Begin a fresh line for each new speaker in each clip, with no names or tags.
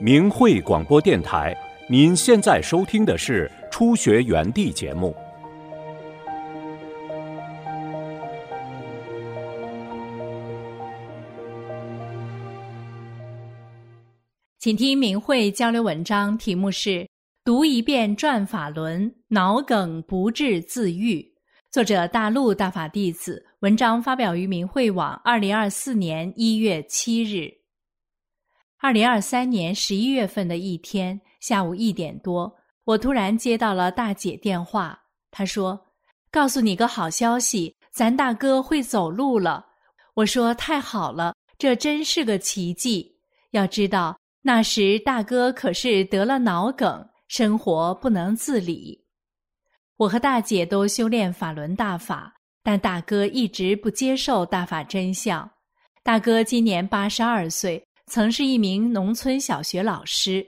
明慧广播电台，您现在收听的是《初学园地》节目。
请听明慧交流文章，题目是“读一遍转法轮，脑梗不治自愈”。作者大陆大法弟子，文章发表于明慧网，二零二四年一月七日。二零二三年十一月份的一天下午一点多，我突然接到了大姐电话，她说：“告诉你个好消息，咱大哥会走路了。”我说：“太好了，这真是个奇迹。要知道。”那时大哥可是得了脑梗，生活不能自理。我和大姐都修炼法轮大法，但大哥一直不接受大法真相。大哥今年八十二岁，曾是一名农村小学老师。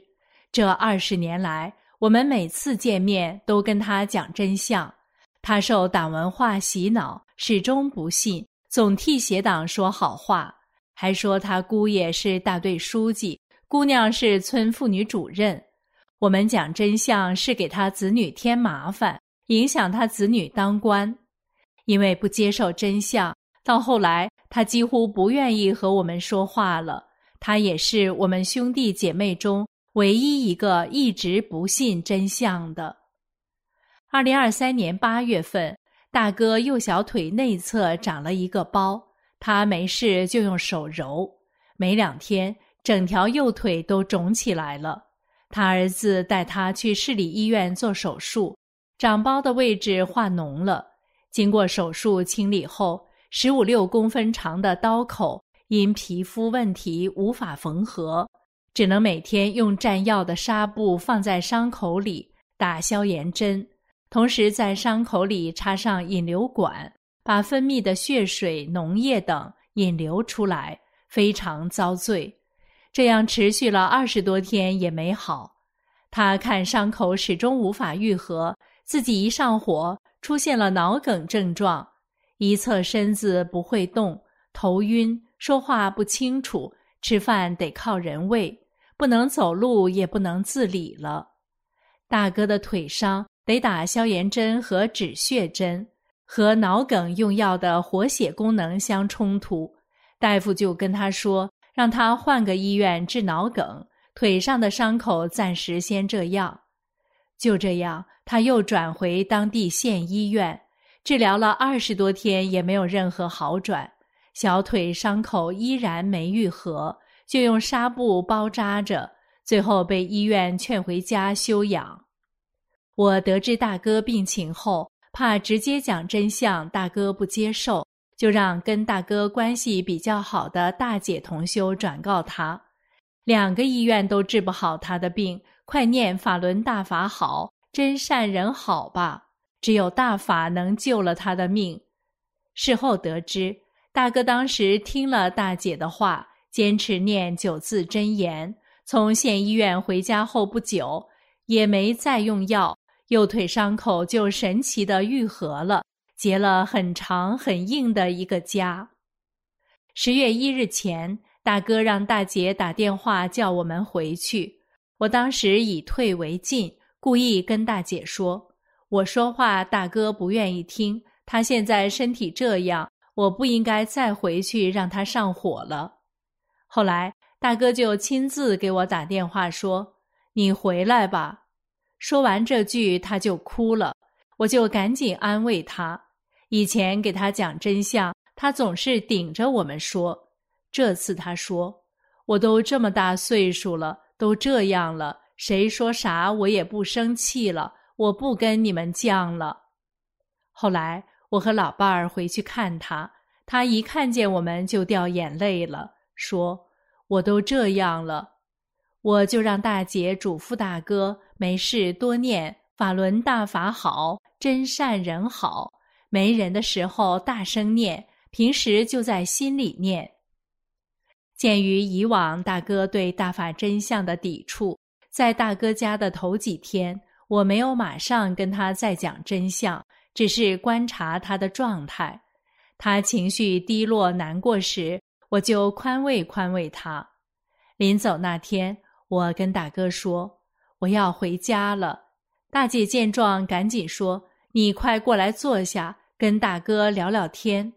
这二十年来，我们每次见面都跟他讲真相。他受党文化洗脑，始终不信，总替邪党说好话，还说他姑爷是大队书记。姑娘是村妇女主任，我们讲真相是给他子女添麻烦，影响他子女当官。因为不接受真相，到后来他几乎不愿意和我们说话了。他也是我们兄弟姐妹中唯一一个一直不信真相的。二零二三年八月份，大哥右小腿内侧长了一个包，他没事就用手揉，没两天。整条右腿都肿起来了，他儿子带他去市里医院做手术，长包的位置化脓了。经过手术清理后，十五六公分长的刀口因皮肤问题无法缝合，只能每天用蘸药的纱布放在伤口里打消炎针，同时在伤口里插上引流管，把分泌的血水、脓液等引流出来，非常遭罪。这样持续了二十多天也没好，他看伤口始终无法愈合，自己一上火出现了脑梗症状，一侧身子不会动，头晕，说话不清楚，吃饭得靠人喂，不能走路也不能自理了。大哥的腿伤得打消炎针和止血针，和脑梗用药的活血功能相冲突，大夫就跟他说。让他换个医院治脑梗，腿上的伤口暂时先这样。就这样，他又转回当地县医院治疗了二十多天，也没有任何好转，小腿伤口依然没愈合，就用纱布包扎着，最后被医院劝回家休养。我得知大哥病情后，怕直接讲真相，大哥不接受。就让跟大哥关系比较好的大姐同修转告他，两个医院都治不好他的病，快念法轮大法好，真善人好吧，只有大法能救了他的命。事后得知，大哥当时听了大姐的话，坚持念九字真言，从县医院回家后不久，也没再用药，右腿伤口就神奇的愈合了。结了很长很硬的一个痂。十月一日前，大哥让大姐打电话叫我们回去。我当时以退为进，故意跟大姐说：“我说话大哥不愿意听，他现在身体这样，我不应该再回去让他上火了。”后来大哥就亲自给我打电话说：“你回来吧。”说完这句，他就哭了，我就赶紧安慰他。以前给他讲真相，他总是顶着我们说。这次他说：“我都这么大岁数了，都这样了，谁说啥我也不生气了，我不跟你们犟了。”后来我和老伴儿回去看他，他一看见我们就掉眼泪了，说：“我都这样了。”我就让大姐嘱咐大哥，没事多念法轮大法好，真善人好。没人的时候大声念，平时就在心里念。鉴于以往大哥对大法真相的抵触，在大哥家的头几天，我没有马上跟他再讲真相，只是观察他的状态。他情绪低落难过时，我就宽慰宽慰他。临走那天，我跟大哥说：“我要回家了。”大姐见状，赶紧说：“你快过来坐下，跟大哥聊聊天。”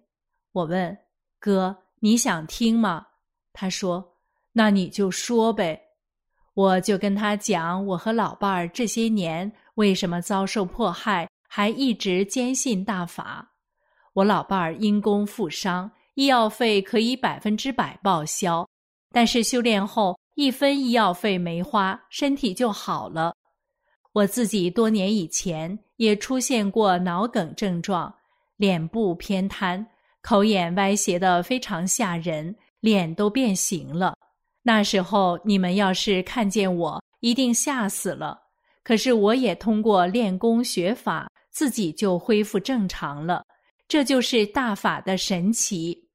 我问：“哥，你想听吗？”他说：“那你就说呗。”我就跟他讲我和老伴儿这些年为什么遭受迫害，还一直坚信大法。我老伴儿因公负伤，医药费可以百分之百报销，但是修炼后一分医药费没花，身体就好了。我自己多年以前也出现过脑梗症状，脸部偏瘫，口眼歪斜的非常吓人，脸都变形了。那时候你们要是看见我，一定吓死了。可是我也通过练功学法，自己就恢复正常了。这就是大法的神奇。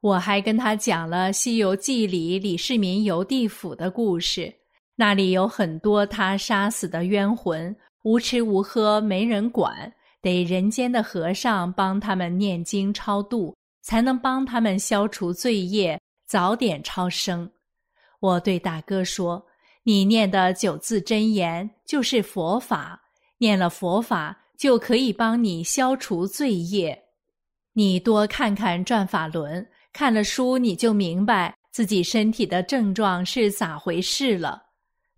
我还跟他讲了《西游记》里李世民游地府的故事。那里有很多他杀死的冤魂，无吃无喝，没人管，得人间的和尚帮他们念经超度，才能帮他们消除罪业，早点超生。我对大哥说：“你念的九字真言就是佛法，念了佛法就可以帮你消除罪业。你多看看转法轮，看了书你就明白自己身体的症状是咋回事了。”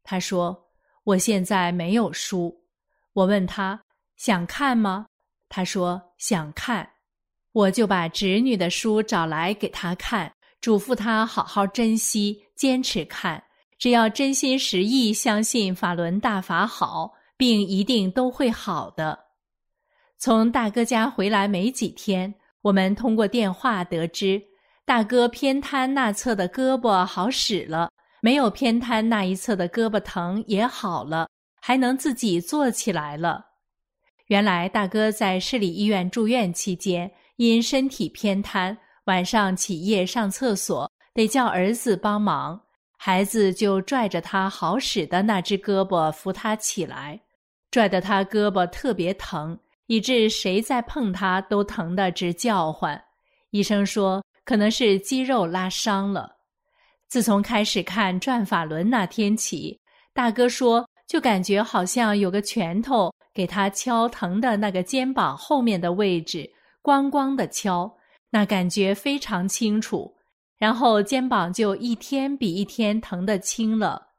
他说：“我现在没有书。”我问他：“想看吗？”他说：“想看。”我就把侄女的书找来给他看，嘱咐他好好珍惜，坚持看。只要真心实意相信法轮大法好，病一定都会好的。从大哥家回来没几天，我们通过电话得知，大哥偏瘫那侧的胳膊好使了。没有偏瘫那一侧的胳膊疼也好了，还能自己坐起来了。原来大哥在市里医院住院期间，因身体偏瘫，晚上起夜上厕所得叫儿子帮忙，孩子就拽着他好使的那只胳膊扶他起来，拽得他胳膊特别疼，以致谁再碰他都疼得直叫唤。医生说可能是肌肉拉伤了。自从开始看转法轮那天起，大哥说就感觉好像有个拳头给他敲疼的那个肩膀后面的位置，咣咣的敲，那感觉非常清楚。然后肩膀就一天比一天疼得轻了。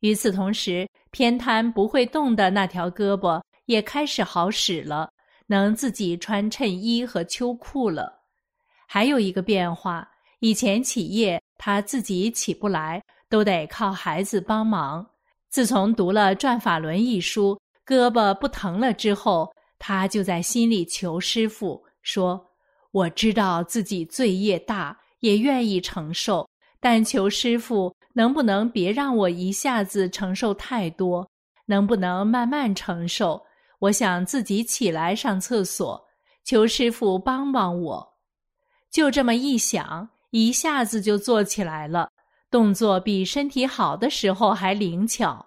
与此同时，偏瘫不会动的那条胳膊也开始好使了，能自己穿衬衣和秋裤了。还有一个变化，以前起夜。他自己起不来，都得靠孩子帮忙。自从读了《转法轮》一书，胳膊不疼了之后，他就在心里求师傅说：“我知道自己罪业大，也愿意承受，但求师傅能不能别让我一下子承受太多，能不能慢慢承受？我想自己起来上厕所，求师傅帮帮我。”就这么一想。一下子就做起来了，动作比身体好的时候还灵巧。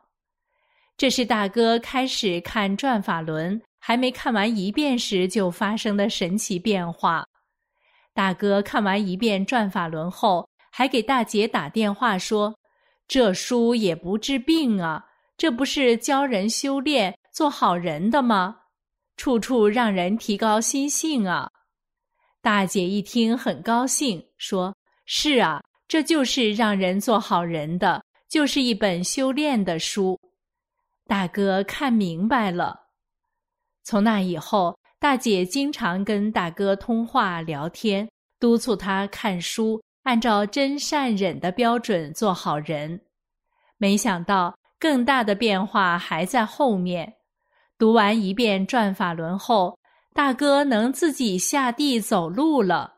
这是大哥开始看转法轮，还没看完一遍时就发生的神奇变化。大哥看完一遍转法轮后，还给大姐打电话说：“这书也不治病啊，这不是教人修炼做好人的吗？处处让人提高心性啊！”大姐一听很高兴，说。是啊，这就是让人做好人的，就是一本修炼的书。大哥看明白了。从那以后，大姐经常跟大哥通话聊天，督促他看书，按照真善忍的标准做好人。没想到更大的变化还在后面。读完一遍转法轮后，大哥能自己下地走路了。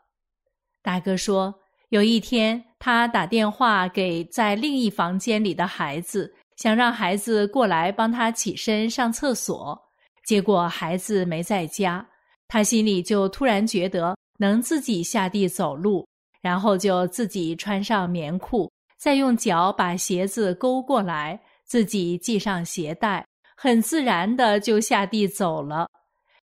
大哥说。有一天，他打电话给在另一房间里的孩子，想让孩子过来帮他起身上厕所。结果孩子没在家，他心里就突然觉得能自己下地走路，然后就自己穿上棉裤，再用脚把鞋子勾过来，自己系上鞋带，很自然的就下地走了。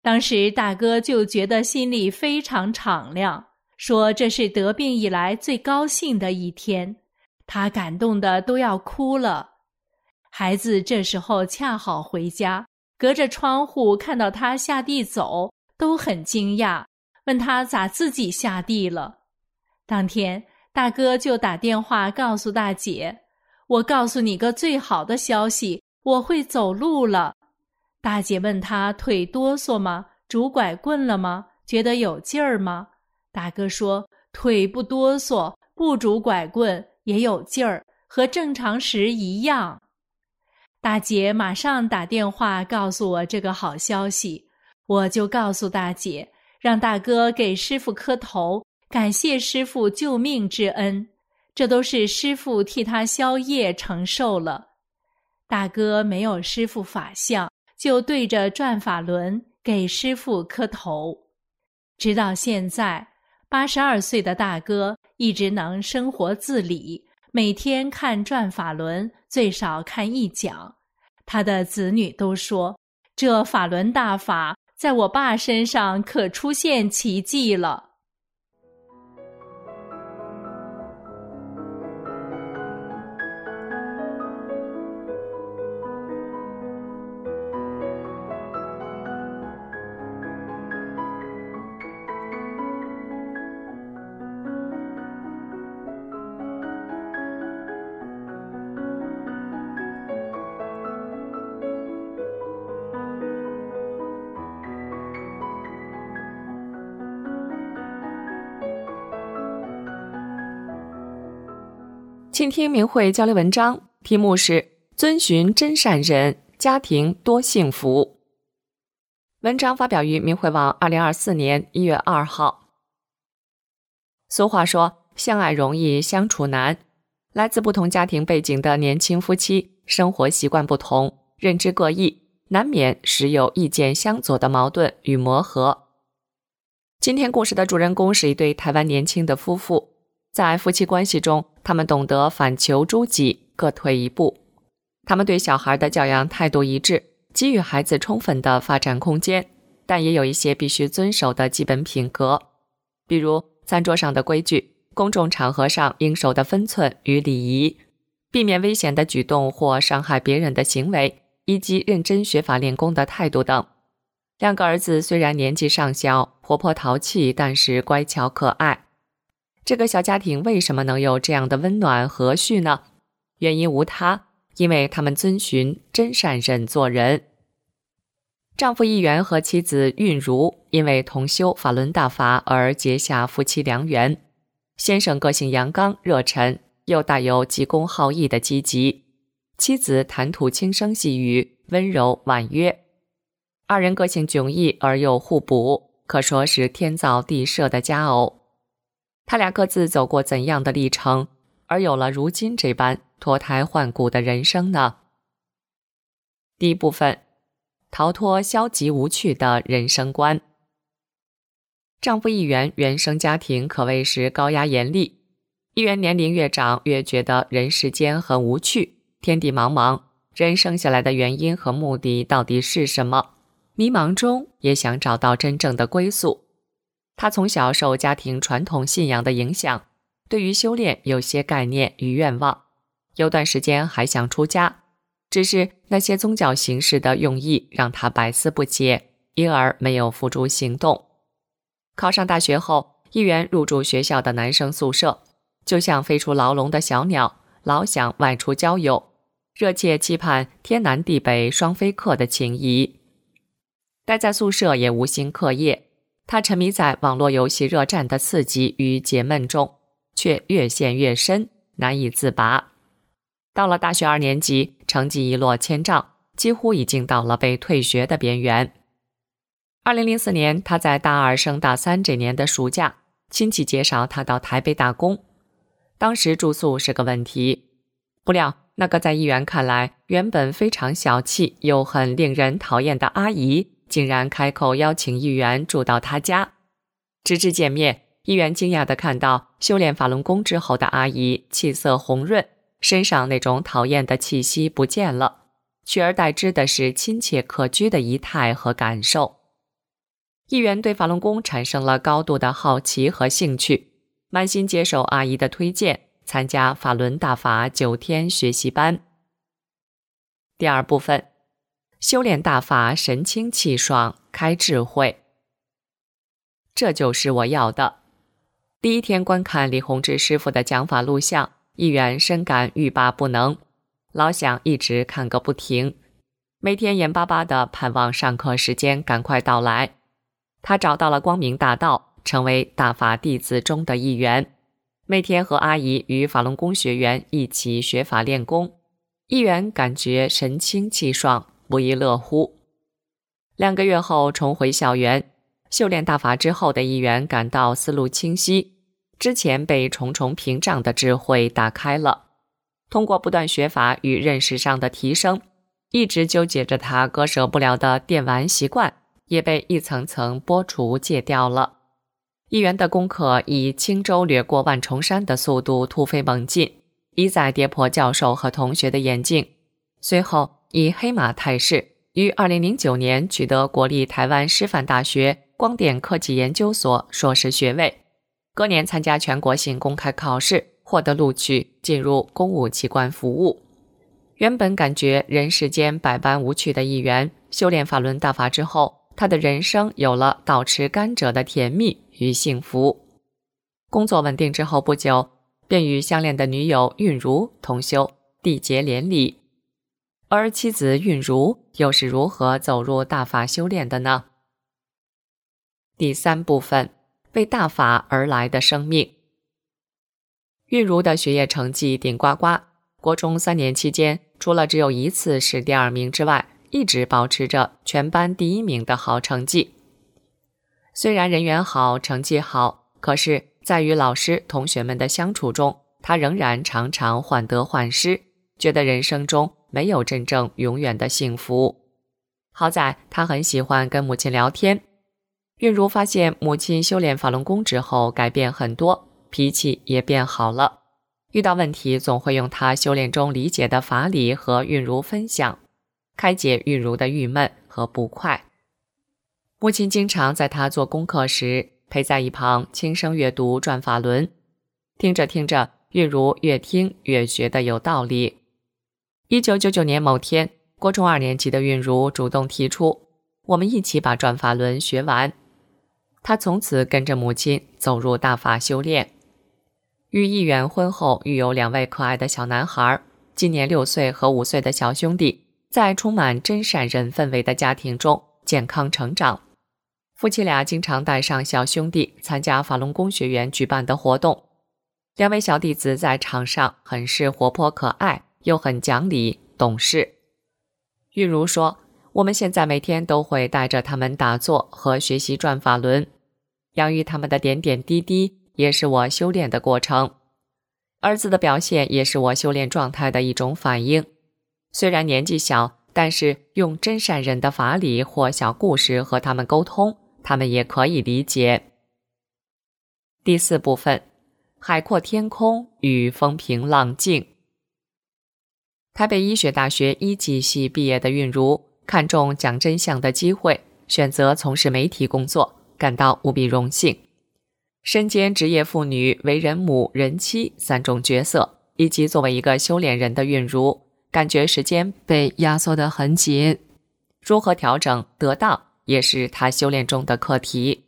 当时大哥就觉得心里非常敞亮，说这是得病以来最高兴的一天，他感动的都要哭了。孩子这时候恰好回家，隔着窗户看到他下地走，都很惊讶，问他咋自己下地了。当天大哥就打电话告诉大姐：“我告诉你个最好的消息，我会走路了。”大姐问他腿哆嗦吗？拄拐棍了吗？觉得有劲儿吗？大哥说腿不哆嗦，不拄拐棍也有劲儿，和正常时一样。大姐马上打电话告诉我这个好消息，我就告诉大姐，让大哥给师傅磕头，感谢师傅救命之恩，这都是师傅替他消业承受了。大哥没有师傅法相。就对着转法轮给师傅磕头，直到现在，八十二岁的大哥一直能生活自理，每天看转法轮最少看一讲。他的子女都说：“这法轮大法在我爸身上可出现奇迹了。”
倾听明慧交流文章，题目是“遵循真善人，家庭多幸福”。文章发表于明慧网，二零二四年一月二号。俗话说：“相爱容易相处难。”来自不同家庭背景的年轻夫妻，生活习惯不同，认知各异，难免时有意见相左的矛盾与磨合。今天故事的主人公是一对台湾年轻的夫妇。在夫妻关系中，他们懂得反求诸己，各退一步。他们对小孩的教养态度一致，给予孩子充分的发展空间，但也有一些必须遵守的基本品格，比如餐桌上的规矩、公众场合上应守的分寸与礼仪、避免危险的举动或伤害别人的行为，以及认真学法练功的态度等。两个儿子虽然年纪尚小，活泼淘气，但是乖巧可爱。这个小家庭为什么能有这样的温暖和煦呢？原因无他，因为他们遵循真善忍做人。丈夫一元和妻子韵如因为同修法轮大法而结下夫妻良缘。先生个性阳刚热忱，又带有急公好义的积极；妻子谈吐轻声细语，温柔婉约。二人个性迥异而又互补，可说是天造地设的佳偶。他俩各自走过怎样的历程，而有了如今这般脱胎换骨的人生呢？第一部分，逃脱消极无趣的人生观。丈夫一元原生家庭可谓是高压严厉，一元年龄越长越觉得人世间很无趣，天地茫茫，人生下来的原因和目的到底是什么？迷茫中也想找到真正的归宿。他从小受家庭传统信仰的影响，对于修炼有些概念与愿望，有段时间还想出家，只是那些宗教形式的用意让他百思不解，因而没有付诸行动。考上大学后，一元入住学校的男生宿舍，就像飞出牢笼的小鸟，老想外出交友，热切期盼天南地北双飞客的情谊。待在宿舍也无心课业。他沉迷在网络游戏热战的刺激与解闷中，却越陷越深，难以自拔。到了大学二年级，成绩一落千丈，几乎已经到了被退学的边缘。二零零四年，他在大二升大三这年的暑假，亲戚介绍他到台北打工。当时住宿是个问题，不料那个在议员看来原本非常小气又很令人讨厌的阿姨。竟然开口邀请议员住到他家，直至见面，议员惊讶地看到修炼法轮功之后的阿姨气色红润，身上那种讨厌的气息不见了，取而代之的是亲切可掬的仪态和感受。议员对法轮功产生了高度的好奇和兴趣，满心接受阿姨的推荐，参加法轮大法九天学习班。第二部分，修炼大法，神清气爽，开智慧。这就是我要的。第一天观看李洪志师傅的讲法录像，议员深感欲罢不能，老想一直看个不停，每天眼巴巴的盼望上课时间赶快到来。他找到了光明大道，成为大法弟子中的一员，每天和阿姨与法轮功学员一起学法练功。议员感觉神清气爽，不亦乐乎。两个月后重回校园，修炼大法之后的议员感到思路清晰，之前被重重屏障的智慧打开了。通过不断学法与认识上的提升，一直纠结着他割舍不了的电玩习惯。也被一层层剥除戒掉了。议员的功课以轻舟掠过万重山的速度突飞猛进，一再跌破教授和同学的眼镜。随后以黑马态势，于二零零九年取得国立台湾师范大学光电科技研究所硕士学位。隔年参加全国性公开考试，获得录取，进入公务机关服务。原本感觉人世间百般无趣的一员，修炼法轮大法之后。他的人生有了倒吃甘蔗的甜蜜与幸福。工作稳定之后不久，便与相恋的女友韵如同修缔结连理。而妻子韵如又是如何走入大法修炼的呢？第三部分，为大法而来的生命。韵如的学业成绩顶呱呱，国中三年期间，除了只有一次是第二名之外。一直保持着全班第一名的好成绩。虽然人缘好，成绩好，可是，在与老师、同学们的相处中，他仍然常常患得患失，觉得人生中没有真正永远的幸福。好在他很喜欢跟母亲聊天。韵如发现母亲修炼法轮功之后改变很多，脾气也变好了。遇到问题总会用他修炼中理解的法理和韵如分享。开解韵如的郁闷和不快。母亲经常在他做功课时陪在一旁轻声阅读《转法轮》，听着听着，韵如越听越觉得有道理。一九九九年某天，国中二年级的韵如主动提出，我们一起把《转法轮》学完。他从此跟着母亲走入大法修炼。与议员婚后育有两位可爱的小男孩，今年六岁和五岁的小兄弟。在充满真善人氛围的家庭中健康成长，夫妻俩经常带上小兄弟参加法轮功学员举办的活动。两位小弟子在场上很是活泼可爱，又很讲理懂事。玉如说：“我们现在每天都会带着他们打坐和学习转法轮，养育他们的点点滴滴也是我修炼的过程。儿子的表现也是我修炼状态的一种反应。”虽然年纪小，但是用真善人的法理或小故事和他们沟通，他们也可以理解。第四部分，海阔天空与风平浪静。台北医学大学一级系毕业的韵如，看重讲真相的机会，选择从事媒体工作，感到无比荣幸。身兼职业妇女、为人母、人妻三种角色，以及作为一个修炼人的韵如。感觉时间被压缩得很紧，如何调整得当也是他修炼中的课题。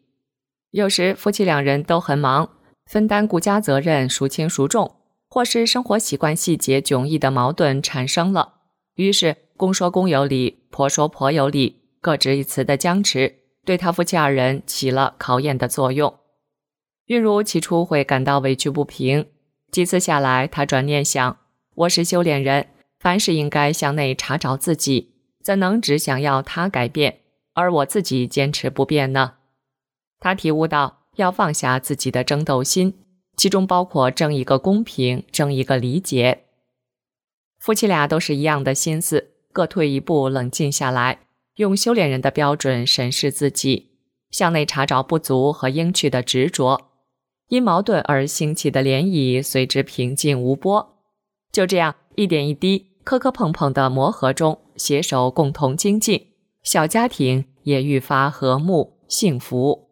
有时夫妻两人都很忙，分担顾家责任孰轻孰重，或是生活习惯细节迥异的矛盾产生了，于是公说公有理，婆说婆有理，各执一词的僵持，对他夫妻二人起了考验的作用。韵如起初会感到委屈不平，几次下来，他转念想：我是修炼人。凡事应该向内查找自己，怎能只想要他改变，而我自己坚持不变呢？他体悟到要放下自己的争斗心，其中包括争一个公平，争一个理解。夫妻俩都是一样的心思，各退一步，冷静下来，用修炼人的标准审视自己，向内查找不足和应去的执着，因矛盾而兴起的涟漪随之平静无波。就这样一点一滴。磕磕碰碰的磨合中，携手共同精进，小家庭也愈发和睦幸福。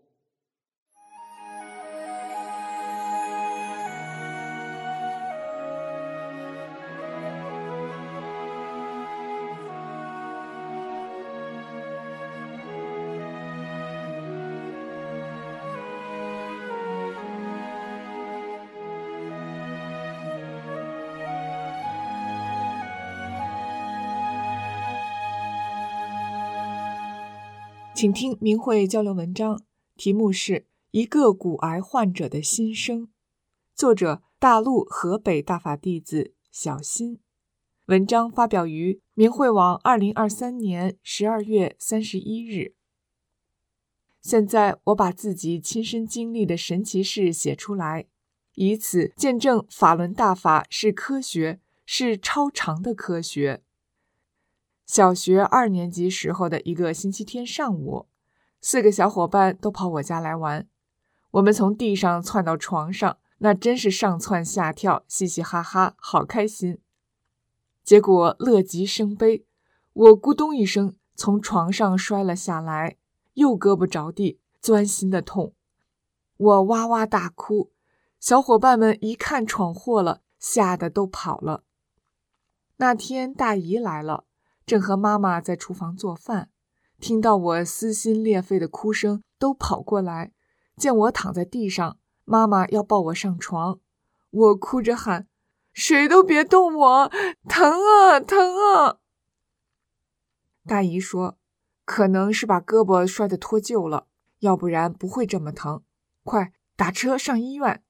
请听明慧交流文章，题目是《一个骨癌患者的心声》，作者大陆河北大法弟子小新。文章发表于明慧网，二零二三年十二月三十一日。现在我把自己亲身经历的神奇事写出来，以此见证法轮大法是科学，是超常的科学。小学二年级时候的一个星期天上午，四个小伙伴都跑我家来玩。我们从地上窜到床上，那真是上蹿下跳，嘻嘻哈哈，好开心。结果乐极生悲，我咕咚一声从床上摔了下来，右胳膊着地，钻心的痛。我哇哇大哭，小伙伴们一看闯祸了，吓得都跑了。那天大姨来了。正和妈妈在厨房做饭，听到我撕心裂肺的哭声，都跑过来。见我躺在地上，妈妈要抱我上床，我哭着喊：“谁都别动我，疼啊，疼啊！”大姨说：“可能是把胳膊摔得脱臼了，要不然不会这么疼。快打车上医院。”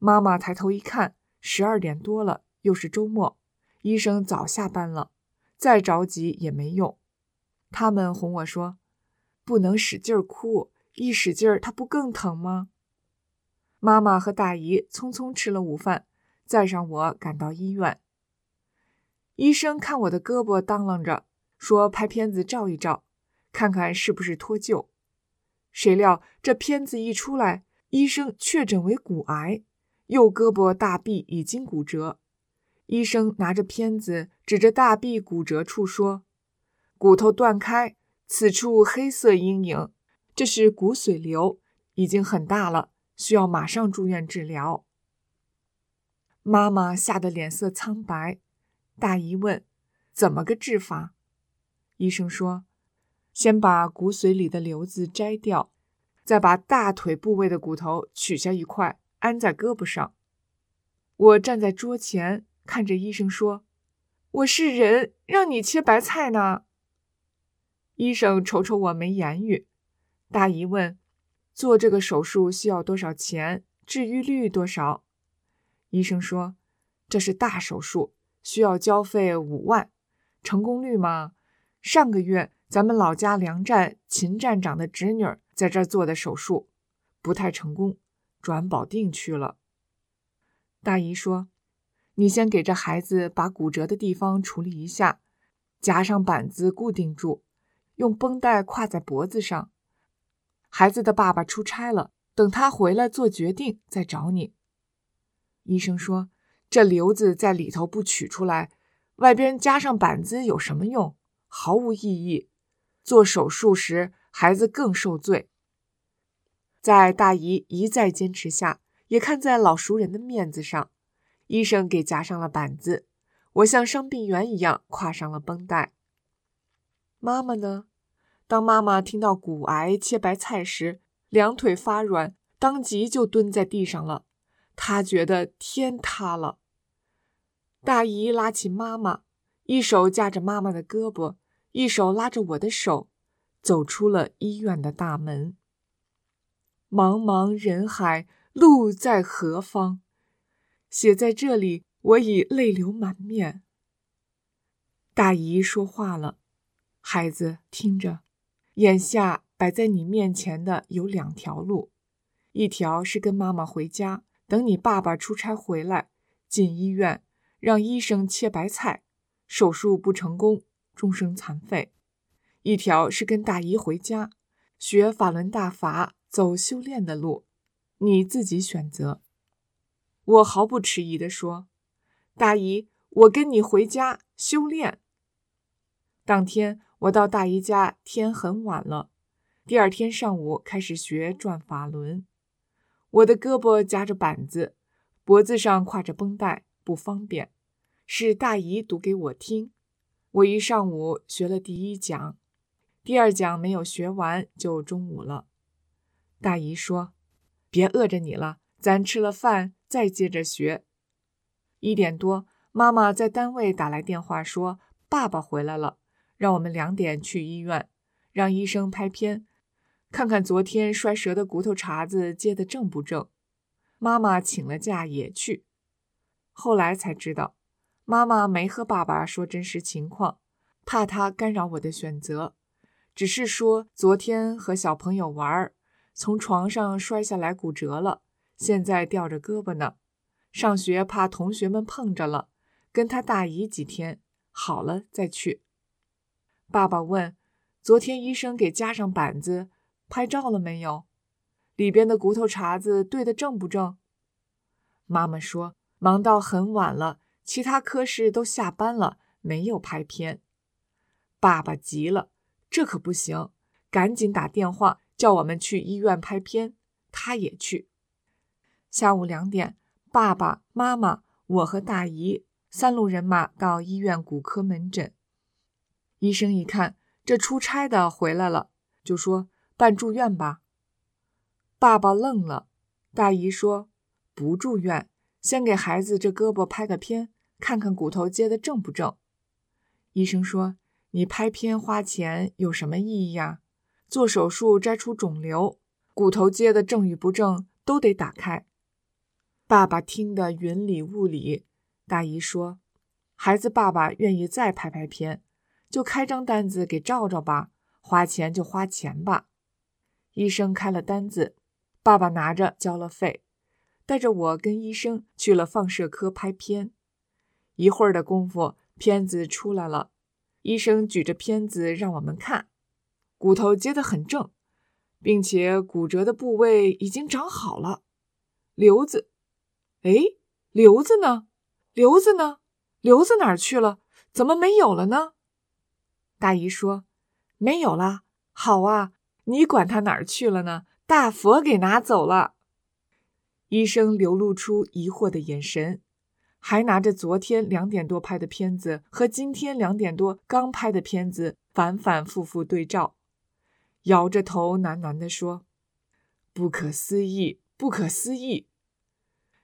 妈妈抬头一看，十二点多了，又是周末，医生早下班了。再着急也没用，他们哄我说：“不能使劲哭，一使劲儿，它不更疼吗？”妈妈和大姨匆匆吃了午饭，载上我赶到医院。医生看我的胳膊当啷着，说拍片子照一照，看看是不是脱臼。谁料这片子一出来，医生确诊为骨癌，右胳膊大臂已经骨折。医生拿着片子指着大臂骨折处说：“骨头断开，此处黑色阴影，这是骨髓瘤，已经很大了，需要马上住院治疗。”妈妈吓得脸色苍白。大姨问：“怎么个治法？”医生说：“先把骨髓里的瘤子摘掉，再把大腿部位的骨头取下一块，安在胳膊上。”我站在桌前。看着医生说：“我是人，让你切白菜呢。”医生瞅瞅我，没言语。大姨问：“做这个手术需要多少钱？治愈率多少？”医生说：“这是大手术，需要交费五万。成功率吗？上个月咱们老家粮站秦站长的侄女在这儿做的手术，不太成功，转保定去了。”大姨说。你先给这孩子把骨折的地方处理一下，夹上板子固定住，用绷带挎在脖子上。孩子的爸爸出差了，等他回来做决定再找你。医生说，这瘤子在里头不取出来，外边加上板子有什么用？毫无意义。做手术时孩子更受罪。在大姨一再坚持下，也看在老熟人的面子上。医生给夹上了板子，我像伤病员一样跨上了绷带。妈妈呢？当妈妈听到骨癌切白菜时，两腿发软，当即就蹲在地上了。她觉得天塌了。大姨拉起妈妈，一手架着妈妈的胳膊，一手拉着我的手，走出了医院的大门。茫茫人海，路在何方？写在这里，我已泪流满面。大姨说话了：“孩子，听着，眼下摆在你面前的有两条路，一条是跟妈妈回家，等你爸爸出差回来，进医院让医生切白菜，手术不成功，终生残废；一条是跟大姨回家，学法轮大法，走修炼的路，你自己选择。”我毫不迟疑地说：“大姨，我跟你回家修炼。”当天我到大姨家，天很晚了，第二天上午开始学转法轮。我的胳膊夹着板子，脖子上挎着绷带，不方便。是大姨读给我听。我一上午学了第一讲，第二讲没有学完就中午了。大姨说：“别饿着你了，咱吃了饭再接着学。”一点多，妈妈在单位打来电话说：“爸爸回来了，让我们两点去医院，让医生拍片。”看看昨天摔折的骨头茬子接的正不正？妈妈请了假也去。后来才知道，妈妈没和爸爸说真实情况，怕他干扰我的选择，只是说昨天和小朋友玩，从床上摔下来骨折了，现在吊着胳膊呢。上学怕同学们碰着了，跟他大姨几天好了再去。爸爸问：昨天医生给加上板子？拍照了没有？里边的骨头茬子对的正不正？妈妈说忙到很晚了，其他科室都下班了，没有拍片。爸爸急了，这可不行，赶紧打电话叫我们去医院拍片。他也去。下午两点，爸爸妈妈我和大姨三路人马到医院骨科门诊。医生一看这出差的回来了，就说。办住院吧。爸爸愣了。大姨说：“不住院，先给孩子这胳膊拍个片，看看骨头接的正不正。”医生说：“你拍片花钱有什么意义呀？做手术摘出肿瘤，骨头接的正与不正都得打开。”爸爸听得云里雾里。大姨说：“孩子，爸爸愿意再拍拍片，就开张单子给照照吧，花钱就花钱吧。”医生开了单子，爸爸拿着交了费，带着我跟医生去了放射科拍片。一会儿的功夫，片子出来了，医生举着片子让我们看，骨头接得很正，并且骨折的部位已经长好了。瘤子，哎，瘤子呢？瘤子呢？瘤子哪儿去了？怎么没有了呢？大姨说：“没有了。”好啊。你管他哪儿去了呢？大佛给拿走了。医生流露出疑惑的眼神，还拿着昨天两点多拍的片子和今天两点多刚拍的片子反反复复对照，摇着头喃喃地说：“不可思议，不可思议。”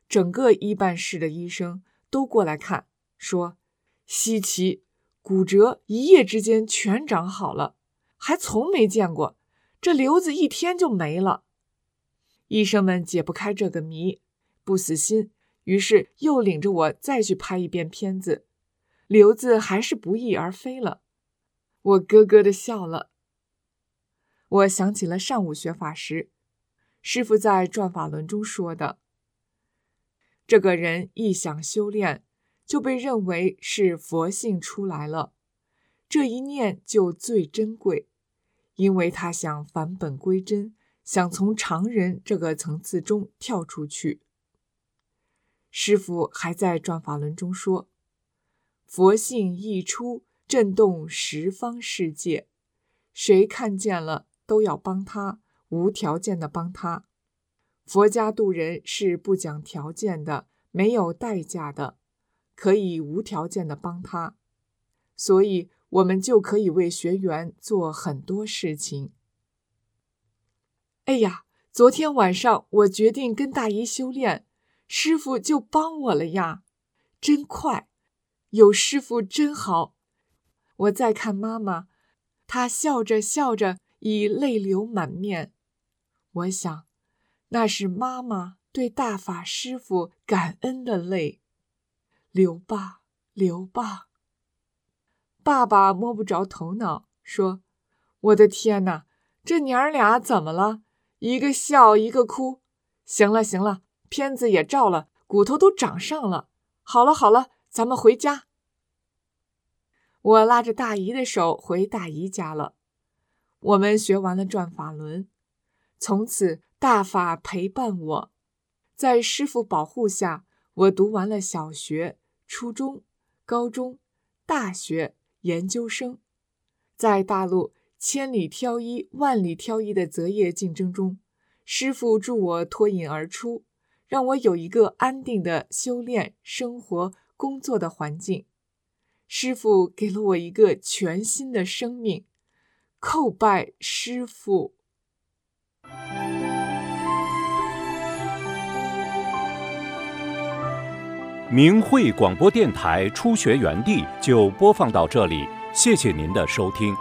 整个医办室的医生都过来看，说：“稀奇，骨折一夜之间全长好了，还从没见过。”这瘤子一天就没了，医生们解不开这个谜，不死心，于是又领着我再去拍一遍片子，瘤子还是不翼而飞了。我咯咯的笑了。我想起了上午学法时，师傅在转法轮中说的：“这个人一想修炼，就被认为是佛性出来了，这一念就最珍贵。”因为他想返本归真，想从常人这个层次中跳出去。师傅还在转法轮中说：“佛性一出，震动十方世界，谁看见了都要帮他，无条件的帮他。佛家渡人是不讲条件的，没有代价的，可以无条件的帮他。所以。”我们就可以为学员做很多事情。哎呀，昨天晚上我决定跟大姨修炼，师傅就帮我了呀，真快！有师傅真好。我再看妈妈，她笑着笑着已泪流满面。我想，那是妈妈对大法师傅感恩的泪。流吧，流吧。爸爸摸不着头脑，说：“我的天哪，这娘儿俩怎么了？一个笑，一个哭。行了，行了，片子也照了，骨头都长上了。好了，好了，咱们回家。”我拉着大姨的手回大姨家了。我们学完了转法轮，从此大法陪伴我，在师傅保护下，我读完了小学、初中、高中、大学。研究生在大陆千里挑一、万里挑一的择业竞争中，师傅助我脱颖而出，让我有一个安定的修炼、生活、工作的环境。师傅给了我一个全新的生命，叩拜师傅。
明慧广播电台初学园地就播放到这里，谢谢您的收听。